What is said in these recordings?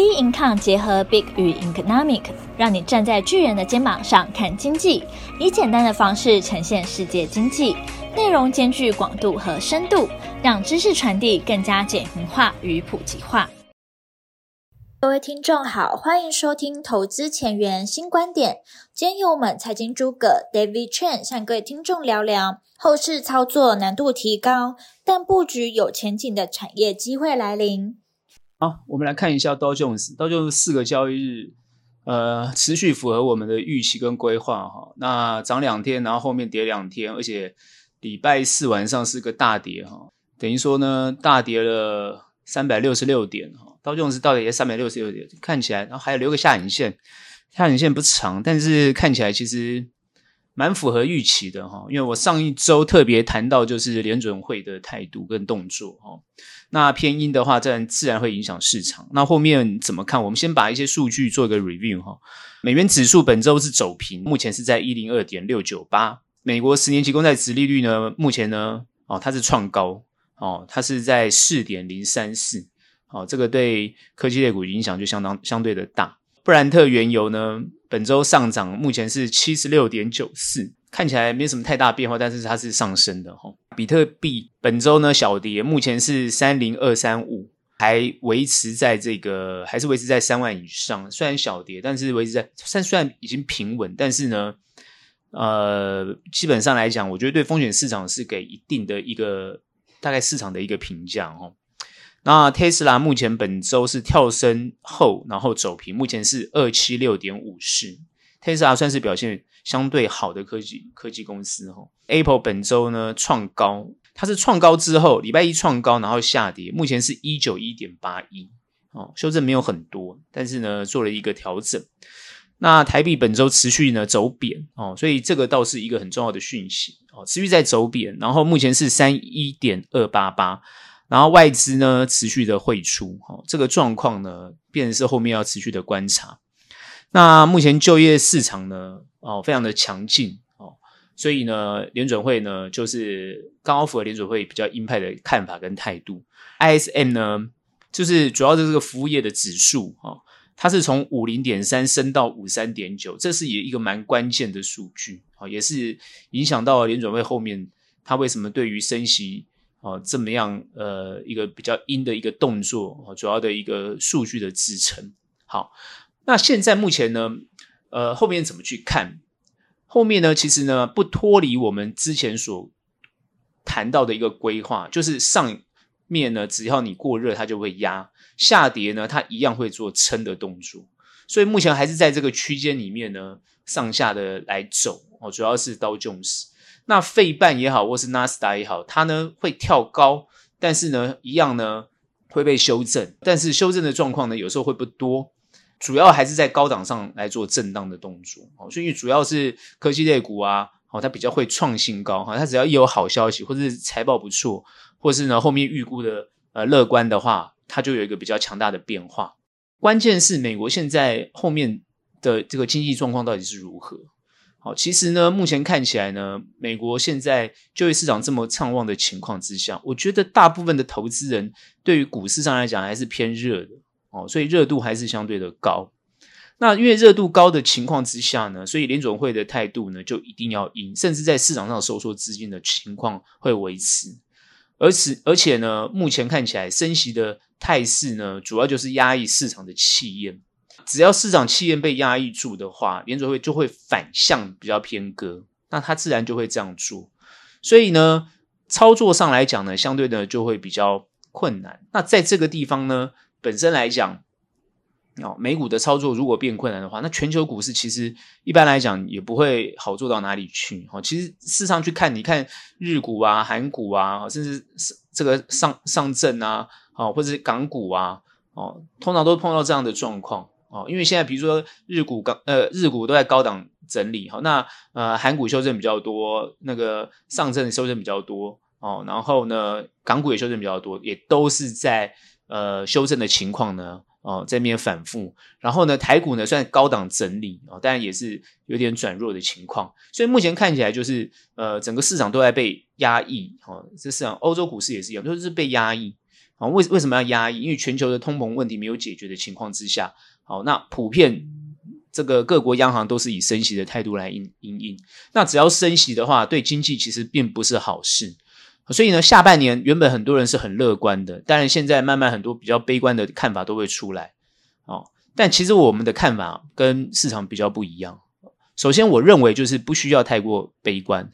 B Income 结合 Big 与 Economic，让你站在巨人的肩膀上看经济，以简单的方式呈现世界经济，内容兼具广度和深度，让知识传递更加简明化与普及化。各位听众好，欢迎收听投资前沿新观点。今天由我们财经诸葛 David Chen 向各位听众聊聊后市操作难度提高，但布局有前景的产业机会来临。好，我们来看一下道琼斯，道琼斯四个交易日，呃，持续符合我们的预期跟规划哈。那涨两天，然后后面跌两天，而且礼拜四晚上是个大跌哈，等于说呢，大跌了三百六十六点哈。道琼斯到底也三百六十六点，看起来，然后还有留个下影线，下影线不长，但是看起来其实。蛮符合预期的哈，因为我上一周特别谈到就是联准会的态度跟动作哈，那偏鹰的话，自然自然会影响市场。那后面怎么看？我们先把一些数据做一个 review 哈。美元指数本周是走平，目前是在一零二点六九八。美国十年期公债殖利率呢，目前呢，哦，它是创高哦，它是在四点零三四。哦，这个对科技类股影响就相当相对的大。布兰特原油呢，本周上涨，目前是七十六点九四，看起来没什么太大变化，但是它是上升的哈。比特币本周呢小跌，目前是三零二三五，还维持在这个，还是维持在三万以上。虽然小跌，但是维持在，虽虽然已经平稳，但是呢，呃，基本上来讲，我觉得对风险市场是给一定的一个大概市场的一个评价哈。那特斯拉目前本周是跳升后，然后走平，目前是二七六点五四。特斯拉算是表现相对好的科技科技公司哈。Apple 本周呢创高，它是创高之后，礼拜一创高，然后下跌，目前是一九一点八一，哦，修正没有很多，但是呢做了一个调整。那台币本周持续呢走贬哦，所以这个倒是一个很重要的讯息哦，持续在走贬，然后目前是三一点二八八。然后外资呢持续的汇出，哈，这个状况呢，变成是后面要持续的观察。那目前就业市场呢，哦，非常的强劲，哦，所以呢，联准会呢，就是刚好符合联准会比较鹰派的看法跟态度。ISM 呢，就是主要的这个服务业的指数，哈，它是从五零点三升到五三点九，这是也一个蛮关键的数据，啊，也是影响到联准会后面它为什么对于升息。哦，这么样，呃，一个比较阴的一个动作，哦，主要的一个数据的支撑。好，那现在目前呢，呃，后面怎么去看？后面呢，其实呢，不脱离我们之前所谈到的一个规划，就是上面呢，只要你过热，它就会压；下跌呢，它一样会做撑的动作。所以目前还是在这个区间里面呢，上下的来走。哦，主要是道琼斯。那费半也好，或是纳斯达也好，它呢会跳高，但是呢一样呢会被修正，但是修正的状况呢有时候会不多，主要还是在高档上来做震荡的动作。哦，所以主要是科技类股啊，哦，它比较会创新高哈，它只要一有好消息，或者是财报不错，或是呢后面预估的呃乐观的话，它就有一个比较强大的变化。关键是美国现在后面的这个经济状况到底是如何？好，其实呢，目前看起来呢，美国现在就业市场这么畅旺的情况之下，我觉得大部分的投资人对于股市上来讲还是偏热的哦，所以热度还是相对的高。那因为热度高的情况之下呢，所以联总会的态度呢就一定要硬，甚至在市场上收缩资金的情况会维持。而此，而且呢，目前看起来升息的态势呢，主要就是压抑市场的气焰。只要市场气焰被压抑住的话，联储会就会反向比较偏鸽，那它自然就会这样做。所以呢，操作上来讲呢，相对的就会比较困难。那在这个地方呢，本身来讲，哦，美股的操作如果变困难的话，那全球股市其实一般来讲也不会好做到哪里去。哦，其实市场去看，你看日股啊、韩股啊，甚至这个上上证啊，哦，或者是港股啊，哦，通常都碰到这样的状况。哦，因为现在比如说日股高，呃，日股都在高档整理，好，那呃韩股修正比较多，那个上证修正比较多，哦，然后呢港股也修正比较多，也都是在呃修正的情况呢，哦，在那边反复，然后呢台股呢算高档整理，哦，当然也是有点转弱的情况，所以目前看起来就是呃整个市场都在被压抑，哦，这市场欧洲股市也是一样，都是被压抑。啊，为为什么要压抑？因为全球的通膨问题没有解决的情况之下，好，那普遍这个各国央行都是以升息的态度来应应应。那只要升息的话，对经济其实并不是好事。所以呢，下半年原本很多人是很乐观的，当然现在慢慢很多比较悲观的看法都会出来。哦，但其实我们的看法跟市场比较不一样。首先，我认为就是不需要太过悲观，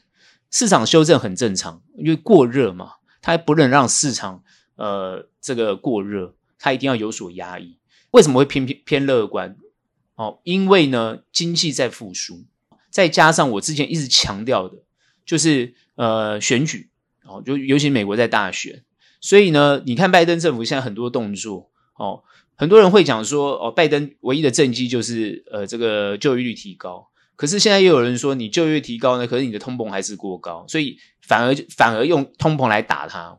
市场修正很正常，因为过热嘛，它不能让市场。呃，这个过热，它一定要有所压抑。为什么会偏偏偏乐观？哦，因为呢，经济在复苏，再加上我之前一直强调的，就是呃选举。哦，就尤其美国在大选，所以呢，你看拜登政府现在很多动作。哦，很多人会讲说哦，拜登唯一的政绩就是呃这个就业率提高，可是现在又有人说你就业率提高呢，可是你的通膨还是过高，所以反而反而用通膨来打他。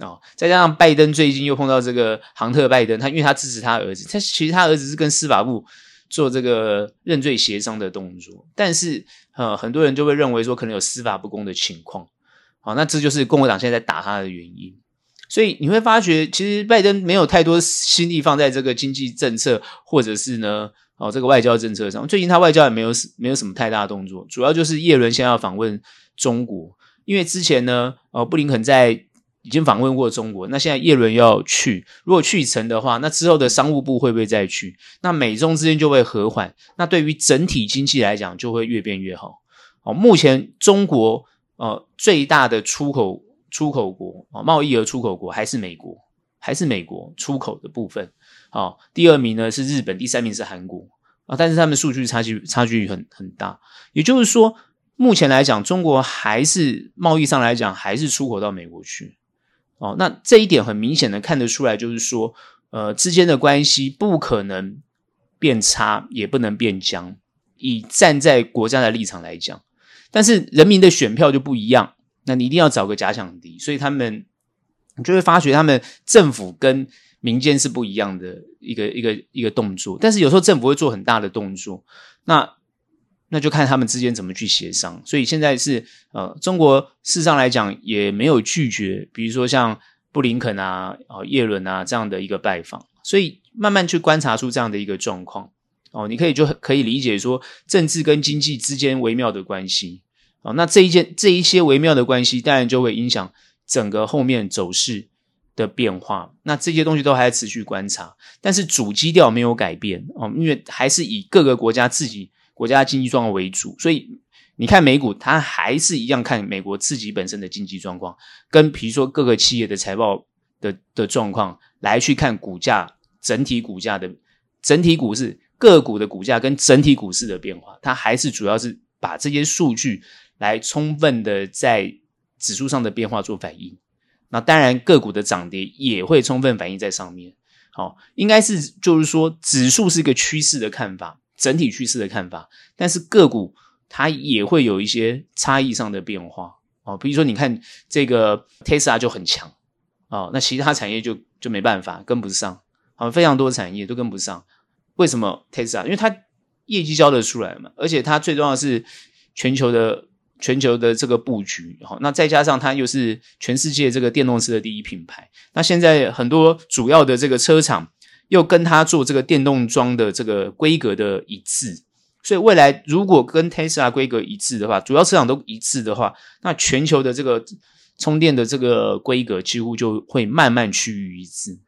哦，再加上拜登最近又碰到这个杭特拜登，他因为他支持他儿子，他其实他儿子是跟司法部做这个认罪协商的动作，但是呃，很多人就会认为说可能有司法不公的情况，好，那这就是共和党现在打他的原因。所以你会发觉，其实拜登没有太多心力放在这个经济政策或者是呢，哦，这个外交政策上。最近他外交也没有没有什么太大的动作，主要就是叶伦先要访问中国，因为之前呢，哦，布林肯在。已经访问过中国，那现在叶伦要去，如果去成的话，那之后的商务部会不会再去？那美中之间就会和缓，那对于整体经济来讲就会越变越好。哦，目前中国呃最大的出口出口国啊，贸易额出口国还是美国，还是美国出口的部分。哦，第二名呢是日本，第三名是韩国啊，但是他们数据差距差距很很大。也就是说，目前来讲，中国还是贸易上来讲还是出口到美国去。哦，那这一点很明显的看得出来，就是说，呃，之间的关系不可能变差，也不能变僵。以站在国家的立场来讲，但是人民的选票就不一样，那你一定要找个假想敌，所以他们你就会发觉，他们政府跟民间是不一样的一个一个一个动作。但是有时候政府会做很大的动作，那。那就看他们之间怎么去协商，所以现在是呃，中国事实上来讲也没有拒绝，比如说像布林肯啊、哦叶伦啊这样的一个拜访，所以慢慢去观察出这样的一个状况。哦，你可以就可以理解说政治跟经济之间微妙的关系。哦，那这一件这一些微妙的关系，当然就会影响整个后面走势的变化，那这些东西都还在持续观察，但是主基调没有改变。哦，因为还是以各个国家自己。国家经济状况为主，所以你看美股，它还是一样看美国自己本身的经济状况，跟比如说各个企业的财报的的状况来去看股价整体股价的整体股市个股的股价跟整体股市的变化，它还是主要是把这些数据来充分的在指数上的变化做反应。那当然个股的涨跌也会充分反映在上面。好，应该是就是说指数是一个趋势的看法。整体趋势的看法，但是个股它也会有一些差异上的变化哦。比如说，你看这个 Tesla 就很强哦，那其他产业就就没办法跟不上，好，非常多产业都跟不上。为什么 Tesla？因为它业绩交得出来嘛，而且它最重要的是全球的全球的这个布局。好，那再加上它又是全世界这个电动车的第一品牌，那现在很多主要的这个车厂。又跟他做这个电动桩的这个规格的一致，所以未来如果跟 Tesla 规格一致的话，主要车厂都一致的话，那全球的这个充电的这个规格几乎就会慢慢趋于一致。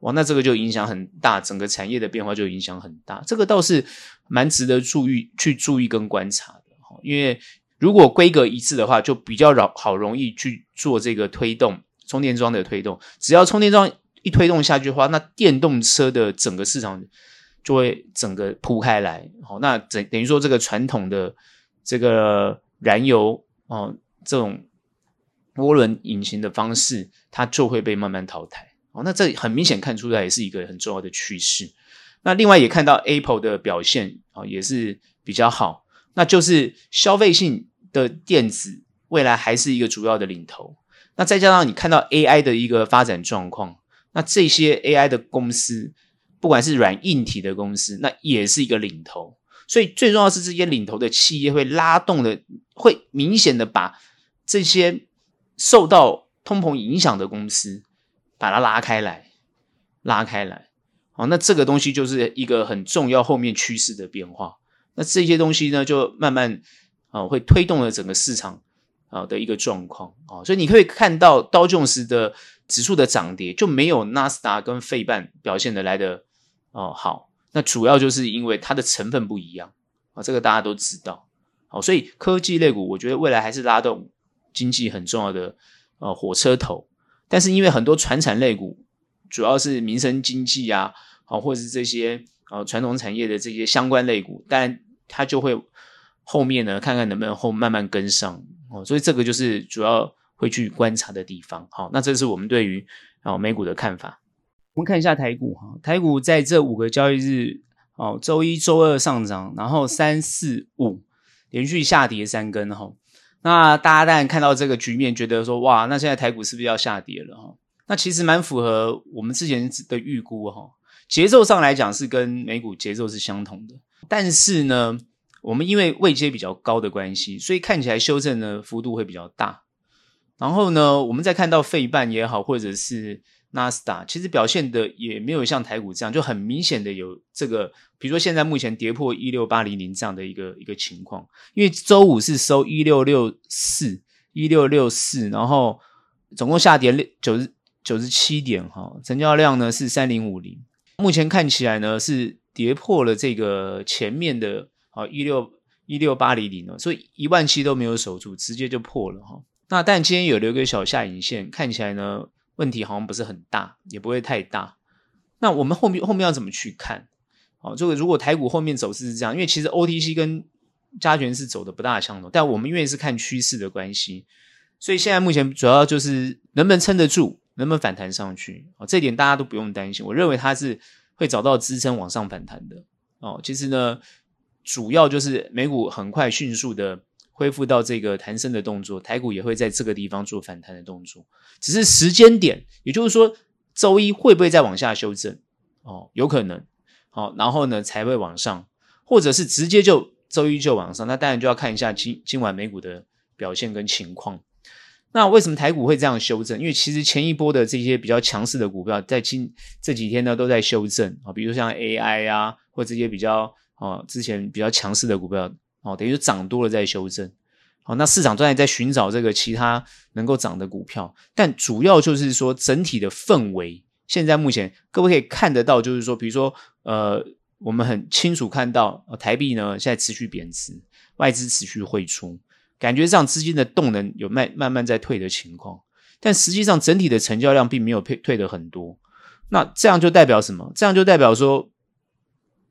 哇，那这个就影响很大，整个产业的变化就影响很大。这个倒是蛮值得注意去注意跟观察的，因为如果规格一致的话，就比较容好容易去做这个推动充电桩的推动，只要充电桩。一推动下去的话，那电动车的整个市场就会整个铺开来。好，那等等于说，这个传统的这个燃油哦，这种涡轮引擎的方式，它就会被慢慢淘汰。哦，那这很明显看出来也是一个很重要的趋势。那另外也看到 Apple 的表现啊，也是比较好。那就是消费性的电子未来还是一个主要的领头。那再加上你看到 AI 的一个发展状况。那这些 AI 的公司，不管是软硬体的公司，那也是一个领头。所以最重要是这些领头的企业会拉动的，会明显的把这些受到通膨影响的公司，把它拉开来，拉开来。好，那这个东西就是一个很重要后面趋势的变化。那这些东西呢，就慢慢啊会推动了整个市场啊的一个状况啊。所以你可以看到刀琼斯的指数的涨跌就没有纳斯达跟费半表现的来的哦好。那主要就是因为它的成分不一样啊，这个大家都知道。好，所以科技类股我觉得未来还是拉动经济很重要的呃火车头。但是因为很多传产类股，主要是民生经济啊，好，或者是这些呃传统产业的这些相关类股，但它就会后面呢，看看能不能后慢慢跟上哦，所以这个就是主要会去观察的地方。好，那这是我们对于啊美股的看法。我们看一下台股哈，台股在这五个交易日，哦，周一、周二上涨，然后三四五连续下跌三根哈。那大家当然看到这个局面，觉得说哇，那现在台股是不是要下跌了哈？那其实蛮符合我们之前的预估哈。节奏上来讲是跟美股节奏是相同的，但是呢，我们因为位阶比较高的关系，所以看起来修正的幅度会比较大。然后呢，我们再看到费半也好，或者是。纳斯达其实表现的也没有像台股这样，就很明显的有这个，比如说现在目前跌破一六八零零这样的一个一个情况，因为周五是收一六六四一六六四，然后总共下跌九十九十七点哈，成交量呢是三零五零，目前看起来呢是跌破了这个前面的啊一六一六八零零了，所以一万七都没有守住，直接就破了哈。那但今天有留个小下影线，看起来呢。问题好像不是很大，也不会太大。那我们后面后面要怎么去看？哦，这个如果台股后面走势是这样，因为其实 OTC 跟加权是走的不大相同，但我们因为是看趋势的关系，所以现在目前主要就是能不能撑得住，能不能反弹上去。哦，这点大家都不用担心。我认为它是会找到支撑往上反弹的。哦，其实呢，主要就是美股很快迅速的。恢复到这个弹升的动作，台股也会在这个地方做反弹的动作，只是时间点，也就是说周一会不会再往下修正？哦，有可能，好、哦，然后呢才会往上，或者是直接就周一就往上，那当然就要看一下今今晚美股的表现跟情况。那为什么台股会这样修正？因为其实前一波的这些比较强势的股票，在今这几天呢都在修正啊、哦，比如像 AI 啊，或这些比较哦之前比较强势的股票。哦，等于涨多了再修正，好，那市场正在在寻找这个其他能够涨的股票，但主要就是说整体的氛围，现在目前各位可以看得到，就是说，比如说，呃，我们很清楚看到，呃，台币呢现在持续贬值，外资持续汇出，感觉上资金的动能有慢慢慢在退的情况，但实际上整体的成交量并没有退退的很多，那这样就代表什么？这样就代表说，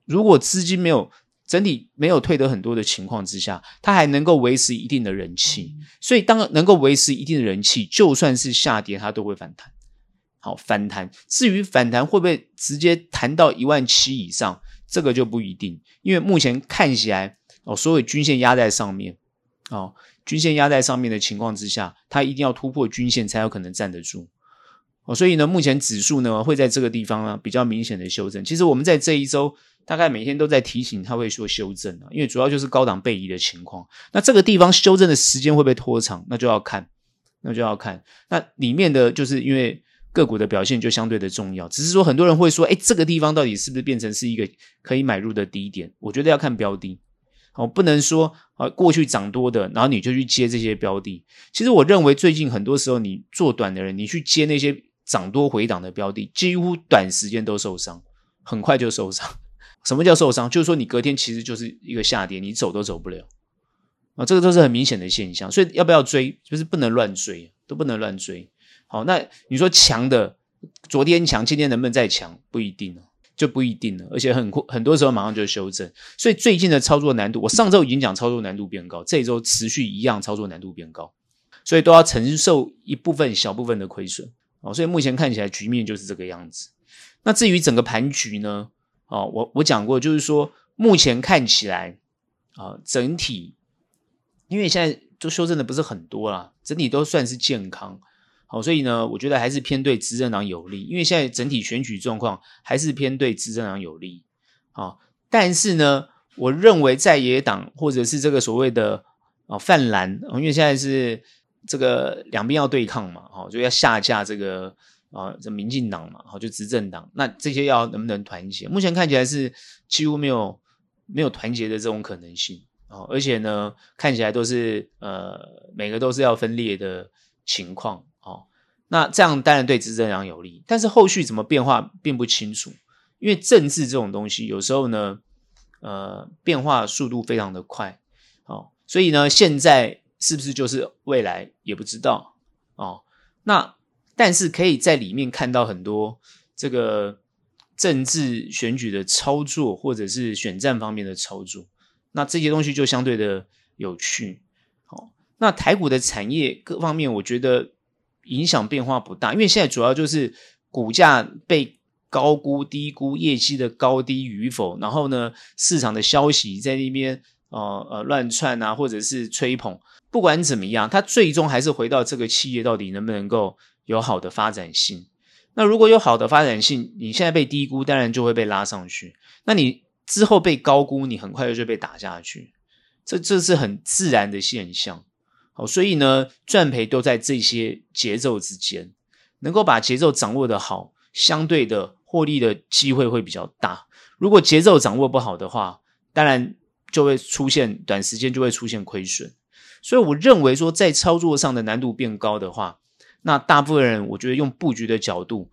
如果资金没有。整体没有退得很多的情况之下，它还能够维持一定的人气，所以当能够维持一定的人气，就算是下跌，它都会反弹。好，反弹。至于反弹会不会直接弹到一万七以上，这个就不一定，因为目前看起来哦，所有均线压在上面，哦，均线压在上面的情况之下，它一定要突破均线才有可能站得住。哦，所以呢，目前指数呢会在这个地方呢比较明显的修正。其实我们在这一周。大概每天都在提醒他会说修正啊，因为主要就是高档背离的情况。那这个地方修正的时间会不会拖长？那就要看，那就要看。那里面的就是因为个股的表现就相对的重要。只是说很多人会说，哎，这个地方到底是不是变成是一个可以买入的低点？我觉得要看标的，哦，不能说啊过去涨多的，然后你就去接这些标的。其实我认为最近很多时候你做短的人，你去接那些涨多回档的标的，几乎短时间都受伤，很快就受伤。什么叫受伤？就是说你隔天其实就是一个下跌，你走都走不了啊，这个都是很明显的现象。所以要不要追？就是不能乱追，都不能乱追。好，那你说强的，昨天强，今天能不能再强？不一定了，就不一定了。而且很很多时候马上就修正。所以最近的操作难度，我上周已经讲操作难度变高，这一周持续一样操作难度变高，所以都要承受一部分小部分的亏损。哦，所以目前看起来局面就是这个样子。那至于整个盘局呢？哦，我我讲过，就是说，目前看起来，啊，整体，因为现在都修正的不是很多啦，整体都算是健康，好，所以呢，我觉得还是偏对执政党有利，因为现在整体选举状况还是偏对执政党有利，啊，但是呢，我认为在野党或者是这个所谓的啊泛蓝，因为现在是这个两边要对抗嘛，哦，就要下架这个啊，这民进党嘛，好就执政党，那这些要能不能团结？目前看起来是几乎没有没有团结的这种可能性啊，而且呢，看起来都是呃每个都是要分裂的情况哦。那这样当然对执政党有利，但是后续怎么变化并不清楚，因为政治这种东西有时候呢，呃，变化速度非常的快哦，所以呢，现在是不是就是未来也不知道哦。那但是可以在里面看到很多这个政治选举的操作，或者是选战方面的操作，那这些东西就相对的有趣。好，那台股的产业各方面，我觉得影响变化不大，因为现在主要就是股价被高估、低估，业绩的高低与否，然后呢，市场的消息在那边呃呃乱窜啊，或者是吹捧，不管怎么样，它最终还是回到这个企业到底能不能够。有好的发展性，那如果有好的发展性，你现在被低估，当然就会被拉上去。那你之后被高估，你很快就就被打下去，这这是很自然的现象。好，所以呢，赚赔都在这些节奏之间，能够把节奏掌握得好，相对的获利的机会会比较大。如果节奏掌握不好的话，当然就会出现短时间就会出现亏损。所以我认为说，在操作上的难度变高的话，那大部分人，我觉得用布局的角度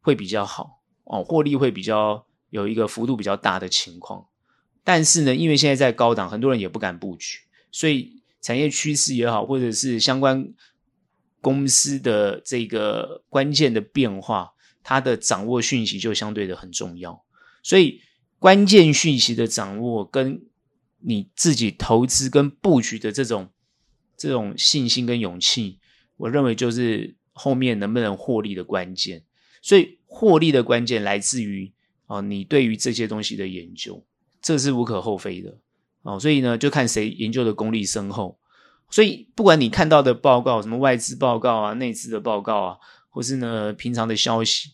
会比较好哦，获利会比较有一个幅度比较大的情况。但是呢，因为现在在高档，很多人也不敢布局，所以产业趋势也好，或者是相关公司的这个关键的变化，它的掌握讯息就相对的很重要。所以关键讯息的掌握，跟你自己投资跟布局的这种这种信心跟勇气。我认为就是后面能不能获利的关键，所以获利的关键来自于啊，你对于这些东西的研究，这是无可厚非的哦。所以呢，就看谁研究的功力深厚。所以不管你看到的报告，什么外资报告啊、内资的报告啊，或是呢平常的消息，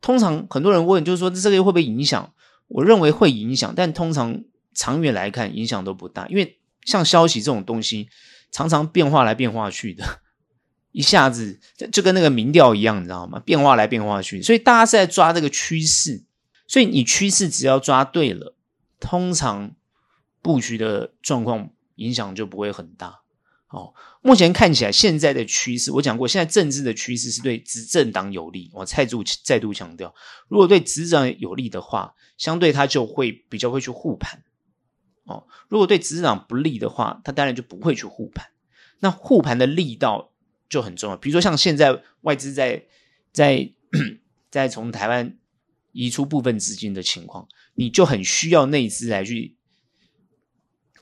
通常很多人问就是说这个会不会影响？我认为会影响，但通常长远来看影响都不大，因为像消息这种东西，常常变化来变化去的。一下子就就跟那个民调一样，你知道吗？变化来变化去，所以大家是在抓这个趋势。所以你趋势只要抓对了，通常布局的状况影响就不会很大。哦，目前看起来现在的趋势，我讲过，现在政治的趋势是对执政党有利。我再度再度强调，如果对执政有利的话，相对他就会比较会去护盘。哦，如果对执政党不利的话，他当然就不会去护盘。那护盘的力道。就很重要，比如说像现在外资在在 在从台湾移出部分资金的情况，你就很需要内资来去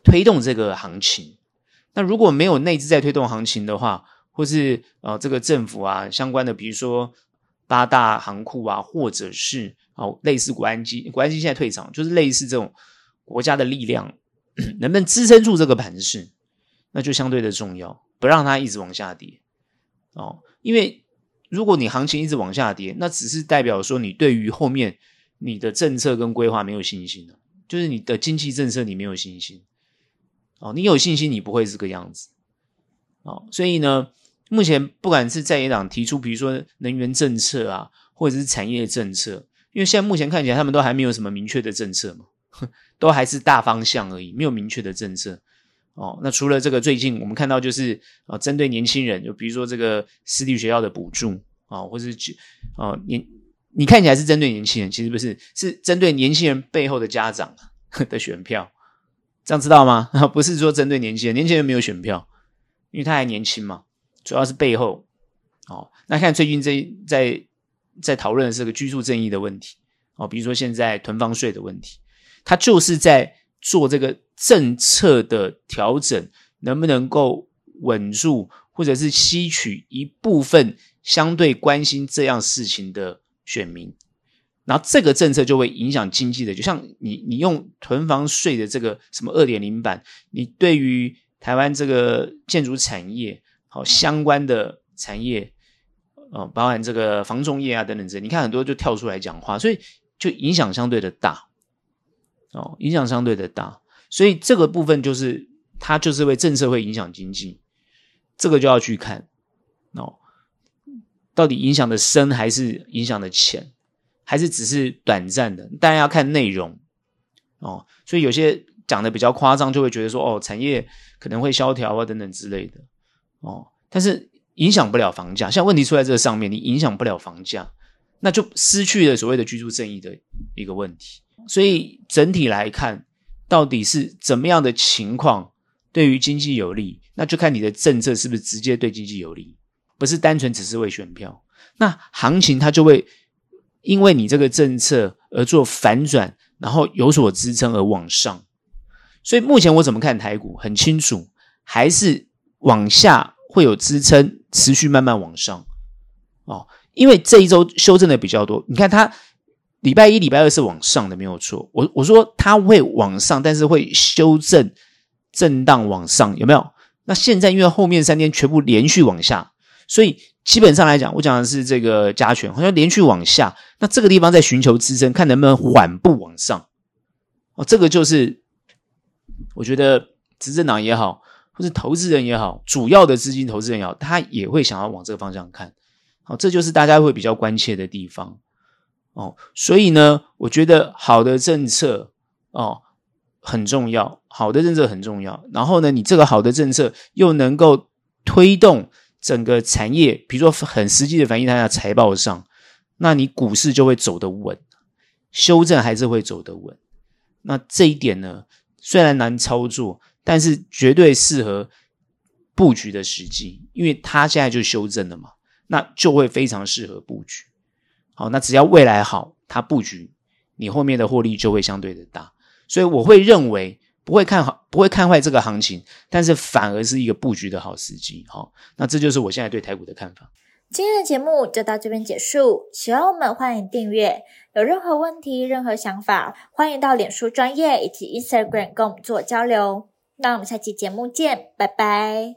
推动这个行情。那如果没有内资在推动行情的话，或是呃这个政府啊相关的，比如说八大行库啊，或者是哦类似国安基，国安基现在退场，就是类似这种国家的力量 能不能支撑住这个盘势，那就相对的重要，不让它一直往下跌。哦，因为如果你行情一直往下跌，那只是代表说你对于后面你的政策跟规划没有信心了，就是你的经济政策你没有信心。哦，你有信心，你不会这个样子。哦，所以呢，目前不管是在野党提出，比如说能源政策啊，或者是产业政策，因为现在目前看起来他们都还没有什么明确的政策嘛，都还是大方向而已，没有明确的政策。哦，那除了这个，最近我们看到就是啊，针对年轻人，就比如说这个私立学校的补助啊，或是啊年，你看起来是针对年轻人，其实不是，是针对年轻人背后的家长 的选票，这样知道吗？不是说针对年轻人，年轻人没有选票，因为他还年轻嘛，主要是背后。哦，那看最近这在在讨论的是个居住正义的问题哦，比如说现在囤房税的问题，他就是在。做这个政策的调整，能不能够稳住，或者是吸取一部分相对关心这样事情的选民，然后这个政策就会影响经济的。就像你，你用囤房税的这个什么二点零版，你对于台湾这个建筑产业好相关的产业，呃，包含这个房仲业啊等等这，你看很多就跳出来讲话，所以就影响相对的大。哦，影响相对的大，所以这个部分就是它就是为政策会影响经济，这个就要去看哦。到底影响的深还是影响的浅，还是只是短暂的？当然要看内容哦。所以有些讲的比较夸张，就会觉得说哦，产业可能会萧条啊等等之类的哦。但是影响不了房价，像问题出在这个上面，你影响不了房价，那就失去了所谓的居住正义的一个问题。所以整体来看，到底是怎么样的情况对于经济有利，那就看你的政策是不是直接对经济有利。不是单纯只是为选票，那行情它就会因为你这个政策而做反转，然后有所支撑而往上。所以目前我怎么看台股很清楚，还是往下会有支撑，持续慢慢往上。哦，因为这一周修正的比较多，你看它礼拜一、礼拜二是往上的，没有错。我我说它会往上，但是会修正、震荡往上，有没有？那现在因为后面三天全部连续往下。所以基本上来讲，我讲的是这个加权，好像连续往下，那这个地方在寻求支撑，看能不能缓步往上。哦，这个就是我觉得执政党也好，或是投资人也好，主要的资金投资人也好，他也会想要往这个方向看。好，这就是大家会比较关切的地方。哦，所以呢，我觉得好的政策哦很重要，好的政策很重要。然后呢，你这个好的政策又能够推动。整个产业，比如说很实际的反映它的财报上，那你股市就会走得稳，修正还是会走得稳。那这一点呢，虽然难操作，但是绝对适合布局的时机，因为它现在就修正了嘛，那就会非常适合布局。好，那只要未来好，它布局，你后面的获利就会相对的大。所以我会认为。不会看好，不会看坏这个行情，但是反而是一个布局的好时机。好，那这就是我现在对台股的看法。今天的节目就到这边结束，喜欢我们欢迎订阅，有任何问题、任何想法，欢迎到脸书专业以及 Instagram 跟我们做交流。那我们下期节目见，拜拜。